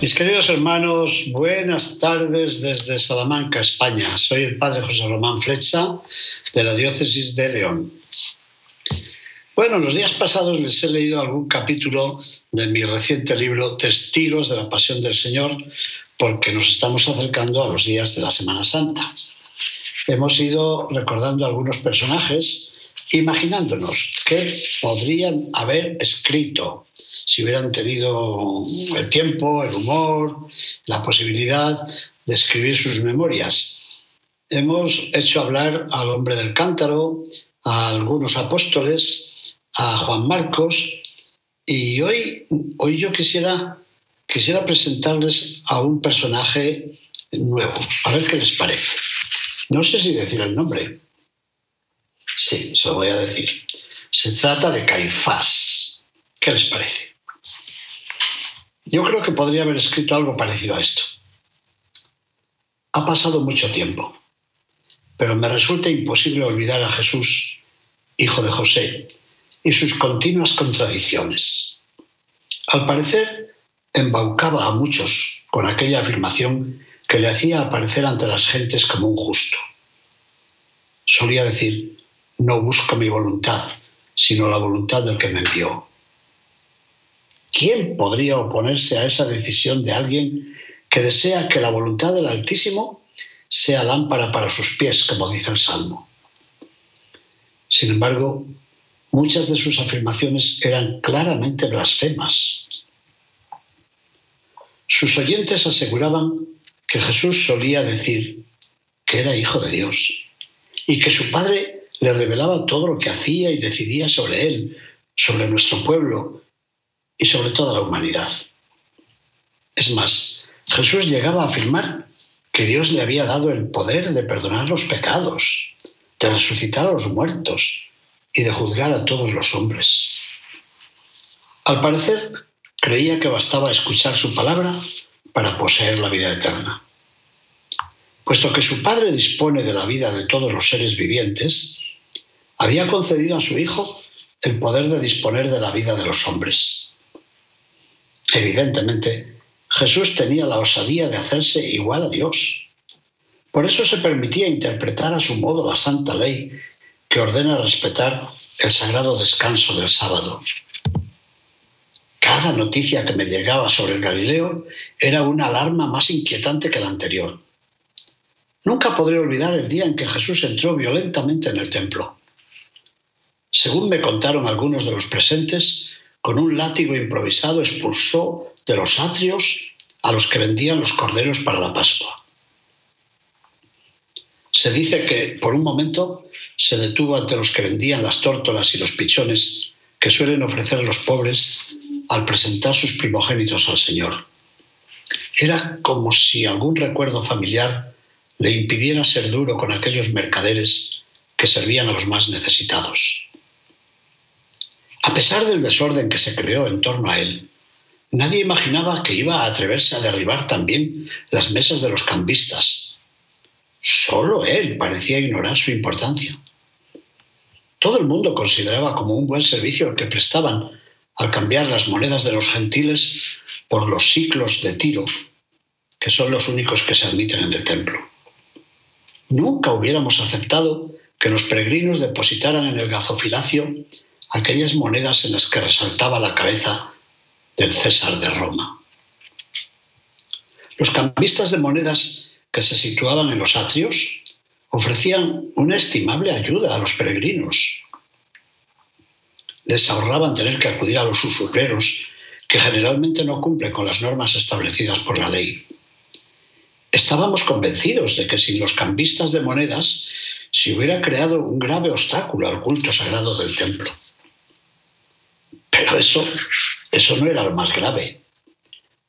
Mis queridos hermanos, buenas tardes desde Salamanca, España. Soy el padre José Román Flecha de la diócesis de León. Bueno, los días pasados les he leído algún capítulo de mi reciente libro Testigos de la Pasión del Señor, porque nos estamos acercando a los días de la Semana Santa. Hemos ido recordando algunos personajes, imaginándonos qué podrían haber escrito si hubieran tenido el tiempo, el humor, la posibilidad de escribir sus memorias. Hemos hecho hablar al hombre del cántaro, a algunos apóstoles, a Juan Marcos y hoy, hoy yo quisiera, quisiera presentarles a un personaje nuevo, a ver qué les parece. No sé si decir el nombre. Sí, se lo voy a decir. Se trata de Caifás. ¿Qué les parece? Yo creo que podría haber escrito algo parecido a esto. Ha pasado mucho tiempo, pero me resulta imposible olvidar a Jesús, hijo de José, y sus continuas contradicciones. Al parecer, embaucaba a muchos con aquella afirmación que le hacía aparecer ante las gentes como un justo. Solía decir, no busco mi voluntad, sino la voluntad del que me envió. ¿Quién podría oponerse a esa decisión de alguien que desea que la voluntad del Altísimo sea lámpara para sus pies, como dice el Salmo? Sin embargo, Muchas de sus afirmaciones eran claramente blasfemas. Sus oyentes aseguraban que Jesús solía decir que era hijo de Dios y que su padre le revelaba todo lo que hacía y decidía sobre él, sobre nuestro pueblo y sobre toda la humanidad. Es más, Jesús llegaba a afirmar que Dios le había dado el poder de perdonar los pecados, de resucitar a los muertos, y de juzgar a todos los hombres. Al parecer, creía que bastaba escuchar su palabra para poseer la vida eterna. Puesto que su Padre dispone de la vida de todos los seres vivientes, había concedido a su Hijo el poder de disponer de la vida de los hombres. Evidentemente, Jesús tenía la osadía de hacerse igual a Dios. Por eso se permitía interpretar a su modo la santa ley que ordena respetar el sagrado descanso del sábado. Cada noticia que me llegaba sobre el Galileo era una alarma más inquietante que la anterior. Nunca podré olvidar el día en que Jesús entró violentamente en el templo. Según me contaron algunos de los presentes, con un látigo improvisado expulsó de los atrios a los que vendían los corderos para la Pascua. Se dice que por un momento se detuvo ante los que vendían las tórtolas y los pichones que suelen ofrecer los pobres al presentar sus primogénitos al Señor. Era como si algún recuerdo familiar le impidiera ser duro con aquellos mercaderes que servían a los más necesitados. A pesar del desorden que se creó en torno a él, nadie imaginaba que iba a atreverse a derribar también las mesas de los cambistas Solo él parecía ignorar su importancia. Todo el mundo consideraba como un buen servicio el que prestaban al cambiar las monedas de los gentiles por los ciclos de tiro, que son los únicos que se admiten en el templo. Nunca hubiéramos aceptado que los peregrinos depositaran en el gazofilacio aquellas monedas en las que resaltaba la cabeza del César de Roma. Los cambistas de monedas que se situaban en los atrios ofrecían una estimable ayuda a los peregrinos. Les ahorraban tener que acudir a los usureros, que generalmente no cumplen con las normas establecidas por la ley. Estábamos convencidos de que sin los cambistas de monedas se hubiera creado un grave obstáculo al culto sagrado del templo. Pero eso eso no era lo más grave.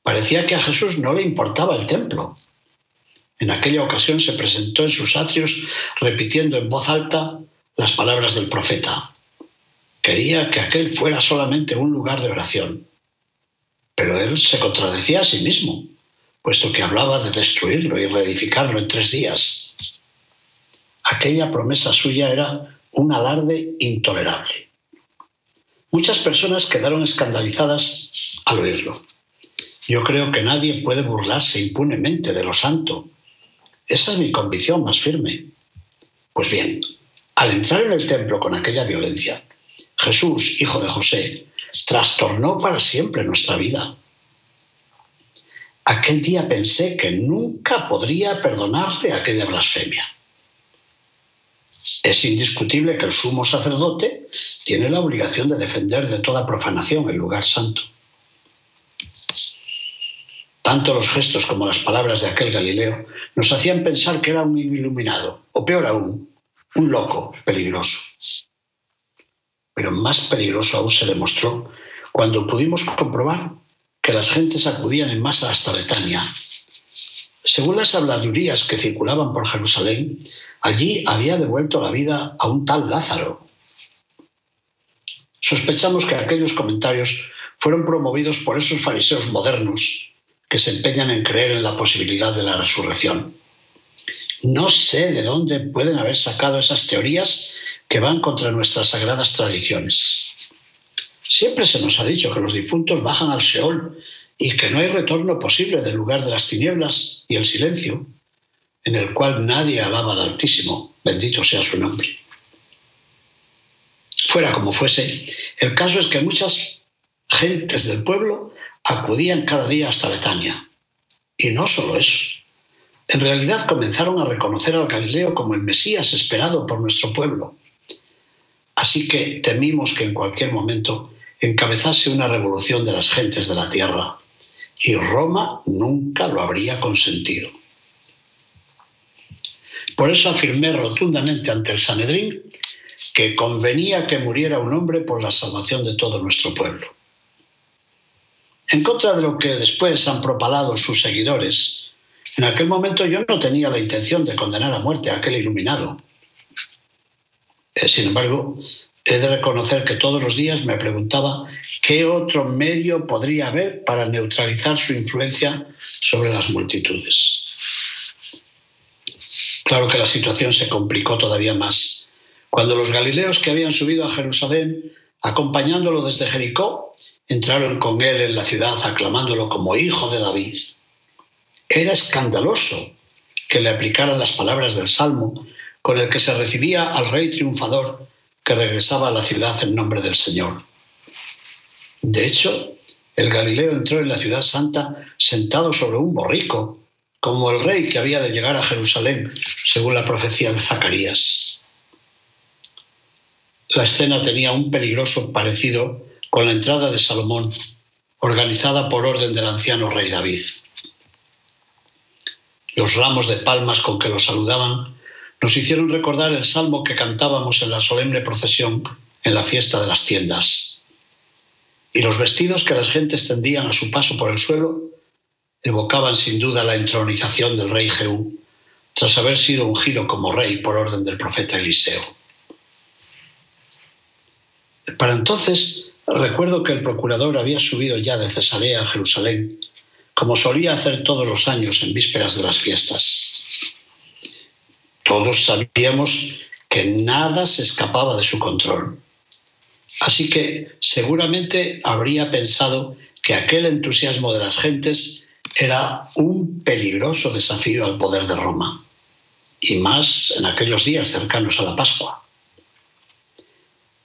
Parecía que a Jesús no le importaba el templo. En aquella ocasión se presentó en sus atrios repitiendo en voz alta las palabras del profeta. Quería que aquel fuera solamente un lugar de oración. Pero él se contradecía a sí mismo, puesto que hablaba de destruirlo y reedificarlo en tres días. Aquella promesa suya era un alarde intolerable. Muchas personas quedaron escandalizadas al oírlo. Yo creo que nadie puede burlarse impunemente de lo santo. Esa es mi convicción más firme. Pues bien, al entrar en el templo con aquella violencia, Jesús, hijo de José, trastornó para siempre nuestra vida. Aquel día pensé que nunca podría perdonarle aquella blasfemia. Es indiscutible que el sumo sacerdote tiene la obligación de defender de toda profanación el lugar santo. Tanto los gestos como las palabras de aquel Galileo nos hacían pensar que era un iluminado, o peor aún, un loco peligroso. Pero más peligroso aún se demostró cuando pudimos comprobar que las gentes acudían en masa hasta Betania. Según las habladurías que circulaban por Jerusalén, allí había devuelto la vida a un tal Lázaro. Sospechamos que aquellos comentarios fueron promovidos por esos fariseos modernos que se empeñan en creer en la posibilidad de la resurrección. No sé de dónde pueden haber sacado esas teorías que van contra nuestras sagradas tradiciones. Siempre se nos ha dicho que los difuntos bajan al Seol y que no hay retorno posible del lugar de las tinieblas y el silencio, en el cual nadie alaba al Altísimo, bendito sea su nombre. Fuera como fuese, el caso es que muchas gentes del pueblo acudían cada día hasta Betania. Y no solo eso. En realidad comenzaron a reconocer al Galileo como el Mesías esperado por nuestro pueblo. Así que temimos que en cualquier momento encabezase una revolución de las gentes de la tierra. Y Roma nunca lo habría consentido. Por eso afirmé rotundamente ante el Sanedrín que convenía que muriera un hombre por la salvación de todo nuestro pueblo. En contra de lo que después han propalado sus seguidores, en aquel momento yo no tenía la intención de condenar a muerte a aquel iluminado. Eh, sin embargo, he de reconocer que todos los días me preguntaba qué otro medio podría haber para neutralizar su influencia sobre las multitudes. Claro que la situación se complicó todavía más cuando los galileos que habían subido a Jerusalén, acompañándolo desde Jericó, entraron con él en la ciudad aclamándolo como hijo de David. Era escandaloso que le aplicaran las palabras del Salmo con el que se recibía al rey triunfador que regresaba a la ciudad en nombre del Señor. De hecho, el Galileo entró en la ciudad santa sentado sobre un borrico, como el rey que había de llegar a Jerusalén, según la profecía de Zacarías. La escena tenía un peligroso parecido con la entrada de Salomón, organizada por orden del anciano rey David. Los ramos de palmas con que lo saludaban nos hicieron recordar el salmo que cantábamos en la solemne procesión en la fiesta de las tiendas. Y los vestidos que las gentes tendían a su paso por el suelo evocaban sin duda la entronización del rey Jehú, tras haber sido ungido como rey por orden del profeta Eliseo. Para entonces, recuerdo que el procurador había subido ya de Cesarea a Jerusalén, como solía hacer todos los años en vísperas de las fiestas. Todos sabíamos que nada se escapaba de su control. Así que seguramente habría pensado que aquel entusiasmo de las gentes era un peligroso desafío al poder de Roma, y más en aquellos días cercanos a la Pascua.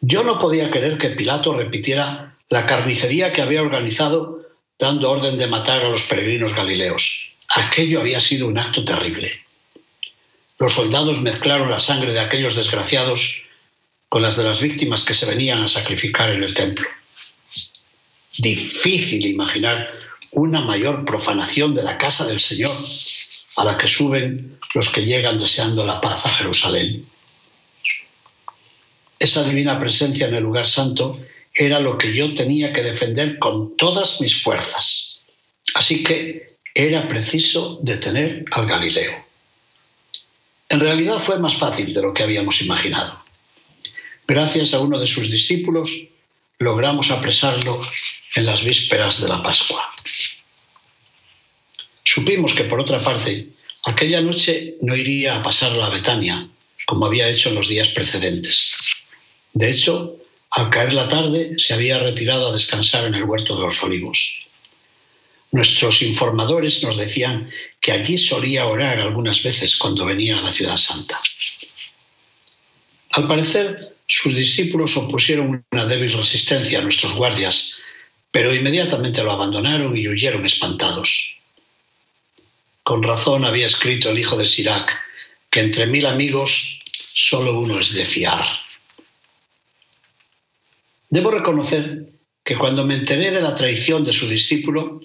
Yo no podía querer que Pilato repitiera la carnicería que había organizado dando orden de matar a los peregrinos galileos. Aquello había sido un acto terrible. Los soldados mezclaron la sangre de aquellos desgraciados con las de las víctimas que se venían a sacrificar en el templo. Difícil imaginar una mayor profanación de la casa del Señor a la que suben los que llegan deseando la paz a Jerusalén. Esa divina presencia en el lugar santo era lo que yo tenía que defender con todas mis fuerzas. Así que era preciso detener al Galileo. En realidad fue más fácil de lo que habíamos imaginado. Gracias a uno de sus discípulos logramos apresarlo en las vísperas de la Pascua. Supimos que, por otra parte, aquella noche no iría a pasarla a Betania, como había hecho en los días precedentes. De hecho, al caer la tarde, se había retirado a descansar en el huerto de los olivos. Nuestros informadores nos decían que allí solía orar algunas veces cuando venía a la ciudad santa. Al parecer, sus discípulos opusieron una débil resistencia a nuestros guardias, pero inmediatamente lo abandonaron y huyeron espantados. Con razón había escrito el hijo de Sirac que entre mil amigos solo uno es de fiar. Debo reconocer que cuando me enteré de la traición de su discípulo,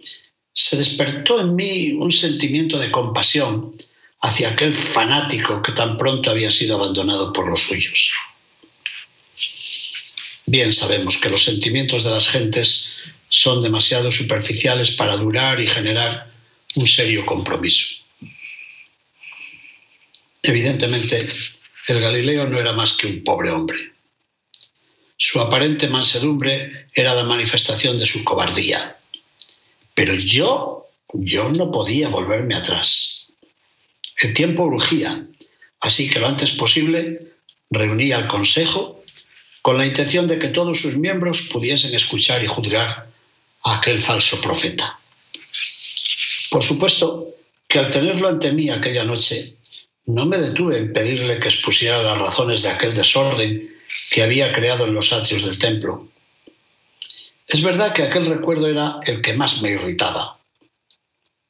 se despertó en mí un sentimiento de compasión hacia aquel fanático que tan pronto había sido abandonado por los suyos. Bien sabemos que los sentimientos de las gentes son demasiado superficiales para durar y generar un serio compromiso. Evidentemente, el Galileo no era más que un pobre hombre. Su aparente mansedumbre era la manifestación de su cobardía. Pero yo, yo no podía volverme atrás. El tiempo urgía, así que lo antes posible reuní al Consejo con la intención de que todos sus miembros pudiesen escuchar y juzgar a aquel falso profeta. Por supuesto que al tenerlo ante mí aquella noche, no me detuve en pedirle que expusiera las razones de aquel desorden que había creado en los atrios del templo. Es verdad que aquel recuerdo era el que más me irritaba,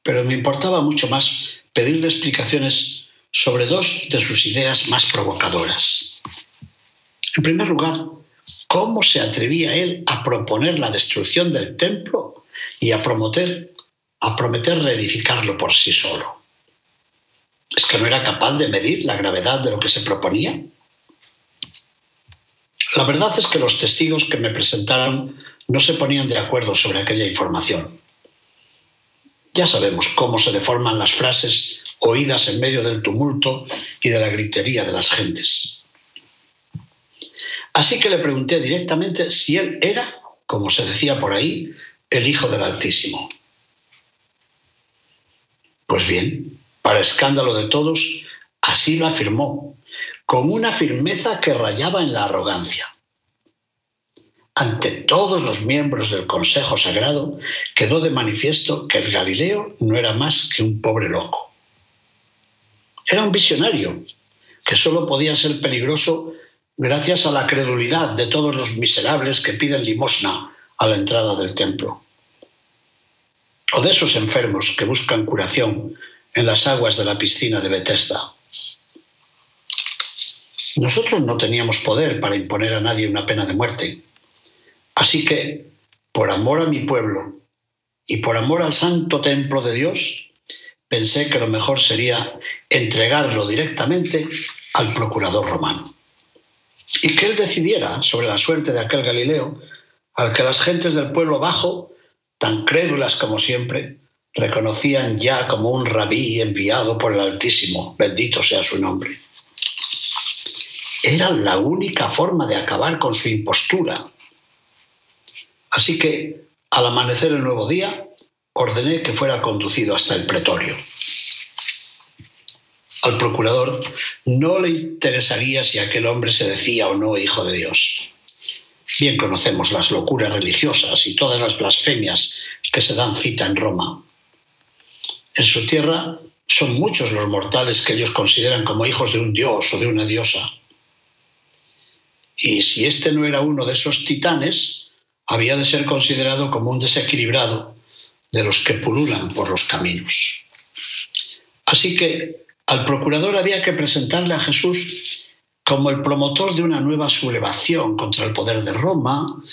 pero me importaba mucho más pedirle explicaciones sobre dos de sus ideas más provocadoras. En primer lugar, ¿cómo se atrevía él a proponer la destrucción del templo y a prometer, a prometer reedificarlo por sí solo? ¿Es que no era capaz de medir la gravedad de lo que se proponía? La verdad es que los testigos que me presentaron no se ponían de acuerdo sobre aquella información. Ya sabemos cómo se deforman las frases oídas en medio del tumulto y de la gritería de las gentes. Así que le pregunté directamente si él era, como se decía por ahí, el Hijo del Altísimo. Pues bien, para escándalo de todos, así lo afirmó, con una firmeza que rayaba en la arrogancia. Ante todos los miembros del Consejo Sagrado quedó de manifiesto que el Galileo no era más que un pobre loco. Era un visionario que solo podía ser peligroso gracias a la credulidad de todos los miserables que piden limosna a la entrada del templo. O de esos enfermos que buscan curación en las aguas de la piscina de Bethesda. Nosotros no teníamos poder para imponer a nadie una pena de muerte. Así que, por amor a mi pueblo y por amor al santo templo de Dios, pensé que lo mejor sería entregarlo directamente al procurador romano. Y que él decidiera sobre la suerte de aquel Galileo, al que las gentes del pueblo bajo, tan crédulas como siempre, reconocían ya como un rabí enviado por el Altísimo, bendito sea su nombre. Era la única forma de acabar con su impostura. Así que, al amanecer el nuevo día, ordené que fuera conducido hasta el pretorio. Al procurador no le interesaría si aquel hombre se decía o no hijo de Dios. Bien conocemos las locuras religiosas y todas las blasfemias que se dan cita en Roma. En su tierra son muchos los mortales que ellos consideran como hijos de un dios o de una diosa. Y si este no era uno de esos titanes, había de ser considerado como un desequilibrado de los que pululan por los caminos. Así que al procurador había que presentarle a Jesús como el promotor de una nueva sublevación contra el poder de Roma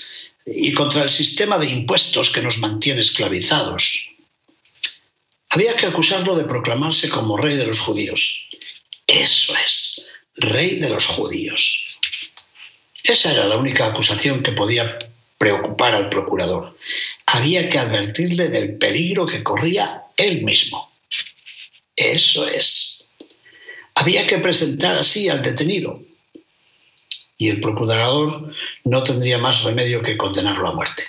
y contra el sistema de impuestos que nos mantiene esclavizados. Había que acusarlo de proclamarse como rey de los judíos. Eso es, rey de los judíos. Esa era la única acusación que podía preocupar al procurador. Había que advertirle del peligro que corría él mismo. Eso es. Había que presentar así al detenido. Y el procurador no tendría más remedio que condenarlo a muerte.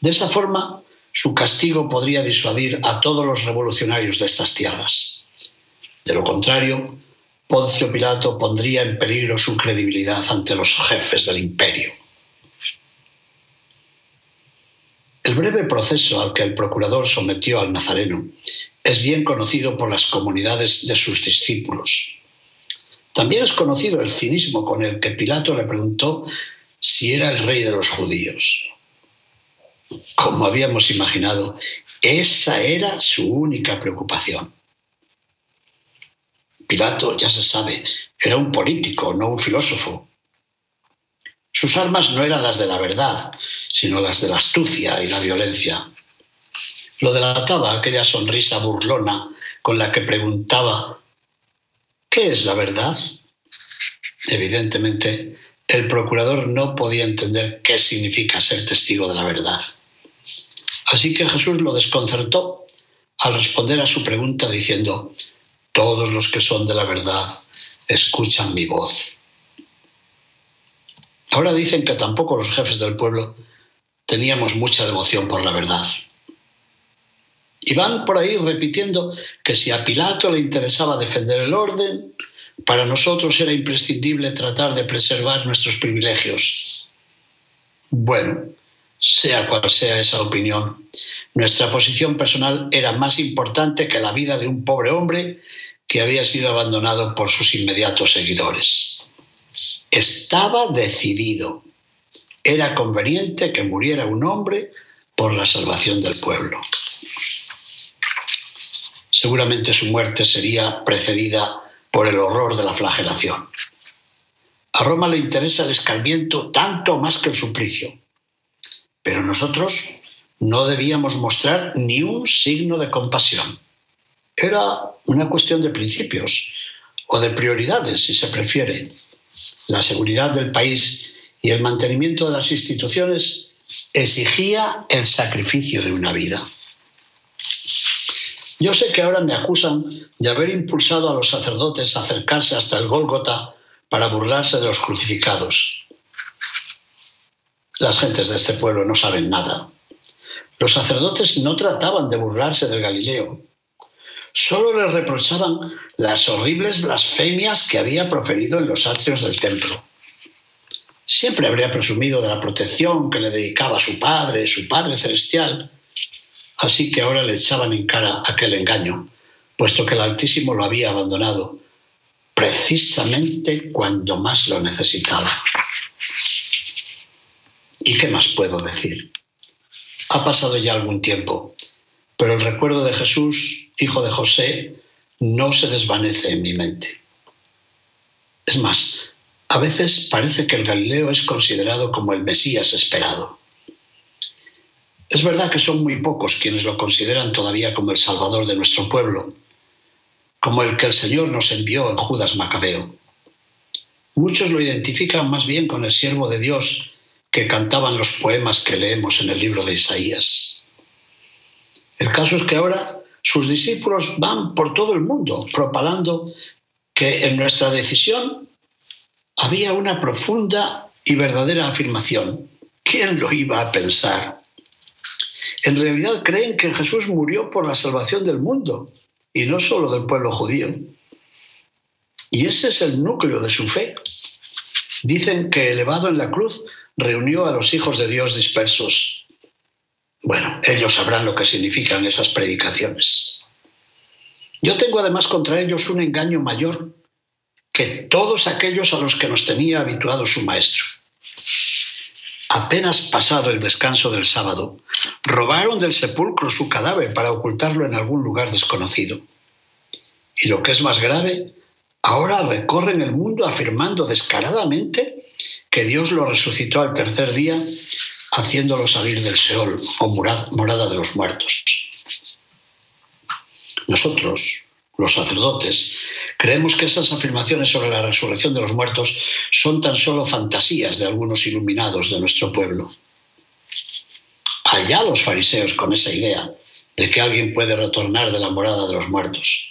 De esa forma, su castigo podría disuadir a todos los revolucionarios de estas tierras. De lo contrario, Poncio Pilato pondría en peligro su credibilidad ante los jefes del imperio. El breve proceso al que el procurador sometió al nazareno es bien conocido por las comunidades de sus discípulos. También es conocido el cinismo con el que Pilato le preguntó si era el rey de los judíos. Como habíamos imaginado, esa era su única preocupación. Pilato, ya se sabe, era un político, no un filósofo. Sus armas no eran las de la verdad, sino las de la astucia y la violencia. Lo delataba aquella sonrisa burlona con la que preguntaba, ¿qué es la verdad? Evidentemente, el procurador no podía entender qué significa ser testigo de la verdad. Así que Jesús lo desconcertó al responder a su pregunta diciendo, todos los que son de la verdad escuchan mi voz. Ahora dicen que tampoco los jefes del pueblo teníamos mucha devoción por la verdad. Y van por ahí repitiendo que si a Pilato le interesaba defender el orden, para nosotros era imprescindible tratar de preservar nuestros privilegios. Bueno, sea cual sea esa opinión, nuestra posición personal era más importante que la vida de un pobre hombre que había sido abandonado por sus inmediatos seguidores. Estaba decidido era conveniente que muriera un hombre por la salvación del pueblo. Seguramente su muerte sería precedida por el horror de la flagelación. A Roma le interesa el escarmiento tanto más que el suplicio, pero nosotros no debíamos mostrar ni un signo de compasión. Era una cuestión de principios o de prioridades, si se prefiere. La seguridad del país y el mantenimiento de las instituciones exigía el sacrificio de una vida. Yo sé que ahora me acusan de haber impulsado a los sacerdotes a acercarse hasta el Gólgota para burlarse de los crucificados. Las gentes de este pueblo no saben nada. Los sacerdotes no trataban de burlarse del Galileo, solo le reprochaban las horribles blasfemias que había proferido en los atrios del templo siempre habría presumido de la protección que le dedicaba su padre, su padre celestial. Así que ahora le echaban en cara aquel engaño, puesto que el Altísimo lo había abandonado precisamente cuando más lo necesitaba. ¿Y qué más puedo decir? Ha pasado ya algún tiempo, pero el recuerdo de Jesús, hijo de José, no se desvanece en mi mente. Es más, a veces parece que el Galileo es considerado como el Mesías esperado. Es verdad que son muy pocos quienes lo consideran todavía como el Salvador de nuestro pueblo, como el que el Señor nos envió en Judas Macabeo. Muchos lo identifican más bien con el siervo de Dios que cantaban los poemas que leemos en el libro de Isaías. El caso es que ahora sus discípulos van por todo el mundo propalando que en nuestra decisión había una profunda y verdadera afirmación. ¿Quién lo iba a pensar? En realidad creen que Jesús murió por la salvación del mundo y no solo del pueblo judío. Y ese es el núcleo de su fe. Dicen que elevado en la cruz reunió a los hijos de Dios dispersos. Bueno, ellos sabrán lo que significan esas predicaciones. Yo tengo además contra ellos un engaño mayor que todos aquellos a los que nos tenía habituado su maestro. Apenas pasado el descanso del sábado, robaron del sepulcro su cadáver para ocultarlo en algún lugar desconocido. Y lo que es más grave, ahora recorren el mundo afirmando descaradamente que Dios lo resucitó al tercer día, haciéndolo salir del Seol o morada de los muertos. Nosotros, los sacerdotes, creemos que esas afirmaciones sobre la resurrección de los muertos son tan solo fantasías de algunos iluminados de nuestro pueblo. Allá los fariseos con esa idea de que alguien puede retornar de la morada de los muertos.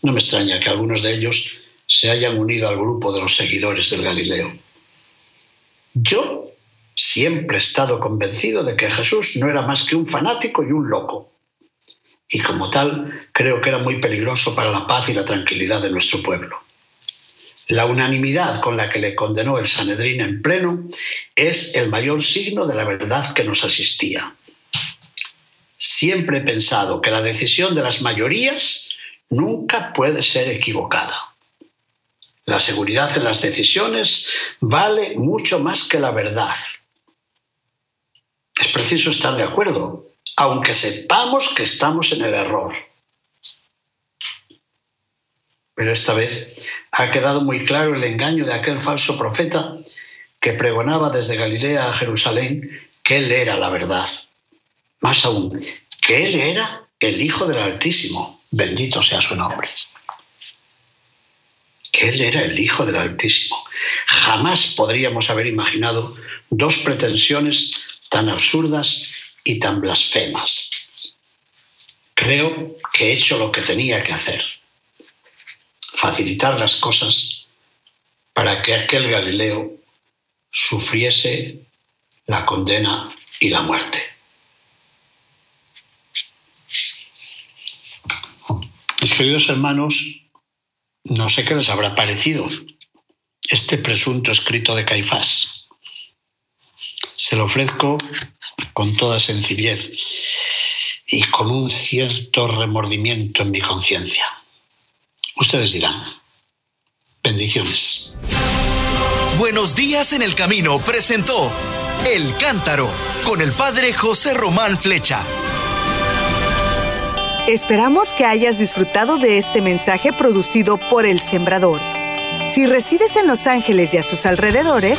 No me extraña que algunos de ellos se hayan unido al grupo de los seguidores del Galileo. Yo siempre he estado convencido de que Jesús no era más que un fanático y un loco. Y como tal, creo que era muy peligroso para la paz y la tranquilidad de nuestro pueblo. La unanimidad con la que le condenó el Sanedrín en pleno es el mayor signo de la verdad que nos asistía. Siempre he pensado que la decisión de las mayorías nunca puede ser equivocada. La seguridad en las decisiones vale mucho más que la verdad. Es preciso estar de acuerdo, aunque sepamos que estamos en el error. Pero esta vez ha quedado muy claro el engaño de aquel falso profeta que pregonaba desde Galilea a Jerusalén que él era la verdad. Más aún, que él era el Hijo del Altísimo, bendito sea su nombre. Que él era el Hijo del Altísimo. Jamás podríamos haber imaginado dos pretensiones tan absurdas y tan blasfemas. Creo que he hecho lo que tenía que hacer, facilitar las cosas para que aquel Galileo sufriese la condena y la muerte. Mis queridos hermanos, no sé qué les habrá parecido este presunto escrito de Caifás se lo ofrezco con toda sencillez y con un cierto remordimiento en mi conciencia. Ustedes dirán, bendiciones. Buenos días en el camino presentó El Cántaro con el padre José Román Flecha. Esperamos que hayas disfrutado de este mensaje producido por El Sembrador. Si resides en Los Ángeles y a sus alrededores,